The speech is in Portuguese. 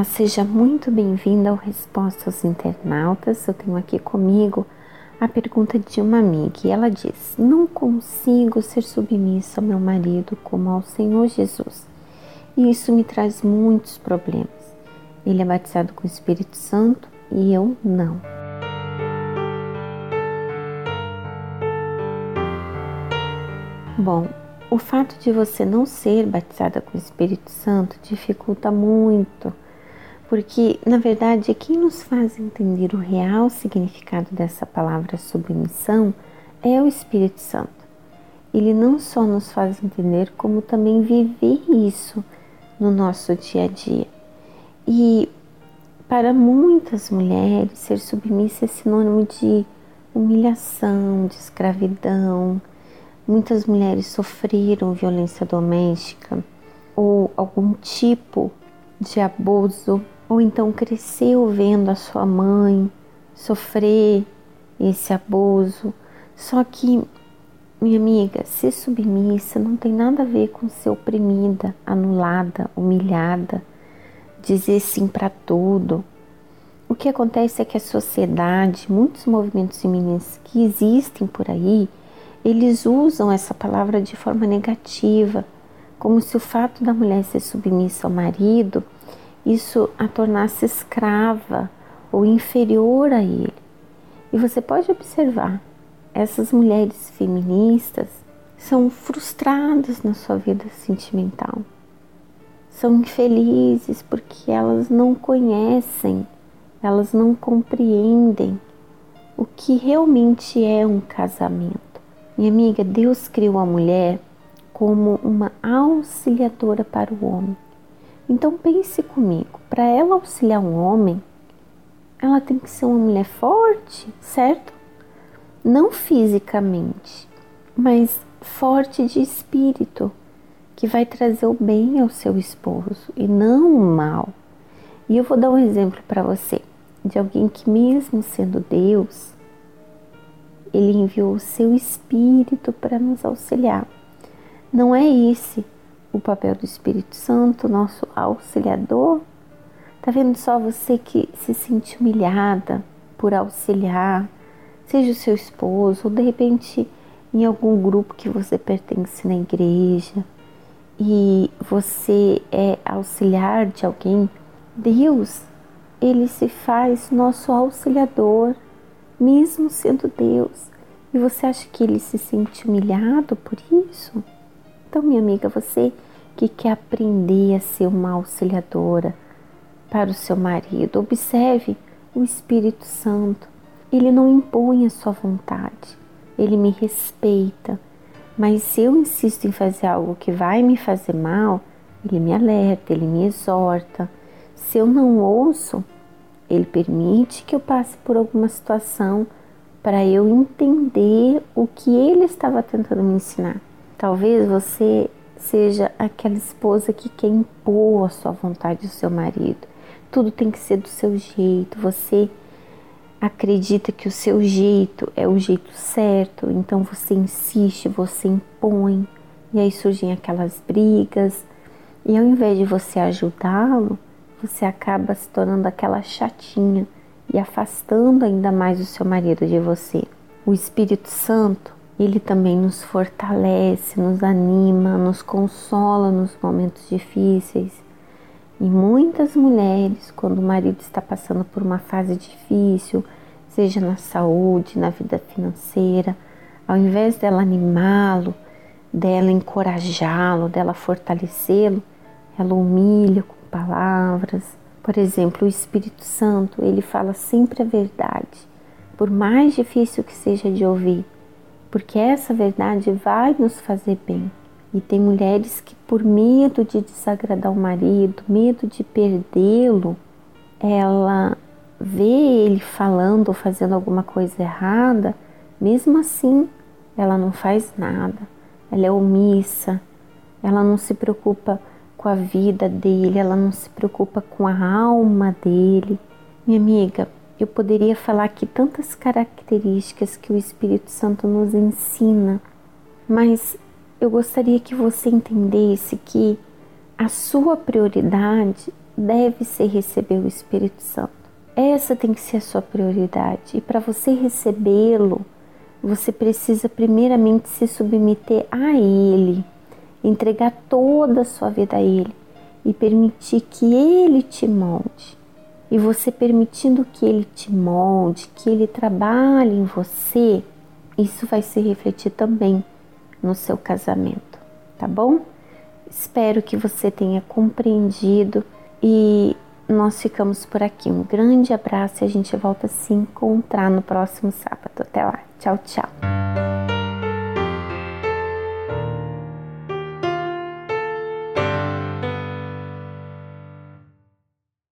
Olá, seja muito bem-vinda ao Resposta aos Internautas. Eu tenho aqui comigo a pergunta de uma amiga e ela diz: Não consigo ser submissa ao meu marido como ao Senhor Jesus e isso me traz muitos problemas. Ele é batizado com o Espírito Santo e eu não. Bom, o fato de você não ser batizada com o Espírito Santo dificulta muito, porque na verdade quem nos faz entender o real significado dessa palavra submissão é o Espírito Santo. Ele não só nos faz entender, como também viver isso no nosso dia a dia. E para muitas mulheres, ser submissa é sinônimo de humilhação, de escravidão, Muitas mulheres sofreram violência doméstica ou algum tipo de abuso, ou então cresceu vendo a sua mãe sofrer esse abuso. Só que, minha amiga, ser submissa não tem nada a ver com ser oprimida, anulada, humilhada, dizer sim para tudo. O que acontece é que a sociedade, muitos movimentos feministas que existem por aí, eles usam essa palavra de forma negativa, como se o fato da mulher ser submissa ao marido isso a tornasse escrava ou inferior a ele. E você pode observar, essas mulheres feministas são frustradas na sua vida sentimental. São infelizes porque elas não conhecem, elas não compreendem o que realmente é um casamento. Minha amiga, Deus criou a mulher como uma auxiliadora para o homem. Então pense comigo, para ela auxiliar um homem, ela tem que ser uma mulher forte, certo? Não fisicamente, mas forte de espírito, que vai trazer o bem ao seu esposo e não o mal. E eu vou dar um exemplo para você de alguém que, mesmo sendo Deus, ele enviou o seu Espírito para nos auxiliar. Não é esse o papel do Espírito Santo, nosso auxiliador? Tá vendo só você que se sente humilhada por auxiliar, seja o seu esposo ou de repente em algum grupo que você pertence na igreja e você é auxiliar de alguém, Deus, ele se faz nosso auxiliador mesmo sendo Deus. E você acha que ele se sente humilhado por isso? Então, minha amiga, você que quer aprender a ser uma auxiliadora para o seu marido, observe o Espírito Santo. Ele não impõe a sua vontade, ele me respeita. Mas se eu insisto em fazer algo que vai me fazer mal, ele me alerta, ele me exorta. Se eu não ouço, ele permite que eu passe por alguma situação para eu entender o que ele estava tentando me ensinar. Talvez você seja aquela esposa que quer impor a sua vontade ao seu marido. Tudo tem que ser do seu jeito. Você acredita que o seu jeito é o jeito certo, então você insiste, você impõe, e aí surgem aquelas brigas. E ao invés de você ajudá-lo, você acaba se tornando aquela chatinha e afastando ainda mais o seu marido de você. O Espírito Santo, ele também nos fortalece, nos anima, nos consola nos momentos difíceis. E muitas mulheres, quando o marido está passando por uma fase difícil, seja na saúde, na vida financeira, ao invés dela animá-lo, dela encorajá-lo, dela fortalecê-lo, ela humilha com palavras. Por exemplo, o Espírito Santo, ele fala sempre a verdade, por mais difícil que seja de ouvir, porque essa verdade vai nos fazer bem. E tem mulheres que, por medo de desagradar o marido, medo de perdê-lo, ela vê ele falando ou fazendo alguma coisa errada, mesmo assim, ela não faz nada. Ela é omissa, ela não se preocupa com a vida dele, ela não se preocupa com a alma dele. Minha amiga, eu poderia falar aqui tantas características que o Espírito Santo nos ensina, mas eu gostaria que você entendesse que a sua prioridade deve ser receber o Espírito Santo. Essa tem que ser a sua prioridade. E para você recebê-lo, você precisa primeiramente se submeter a Ele, entregar toda a sua vida a Ele e permitir que Ele te molde. E você permitindo que Ele te molde, que Ele trabalhe em você, isso vai se refletir também no seu casamento, tá bom? Espero que você tenha compreendido e nós ficamos por aqui. Um grande abraço e a gente volta a se encontrar no próximo sábado. Até lá. Tchau, tchau.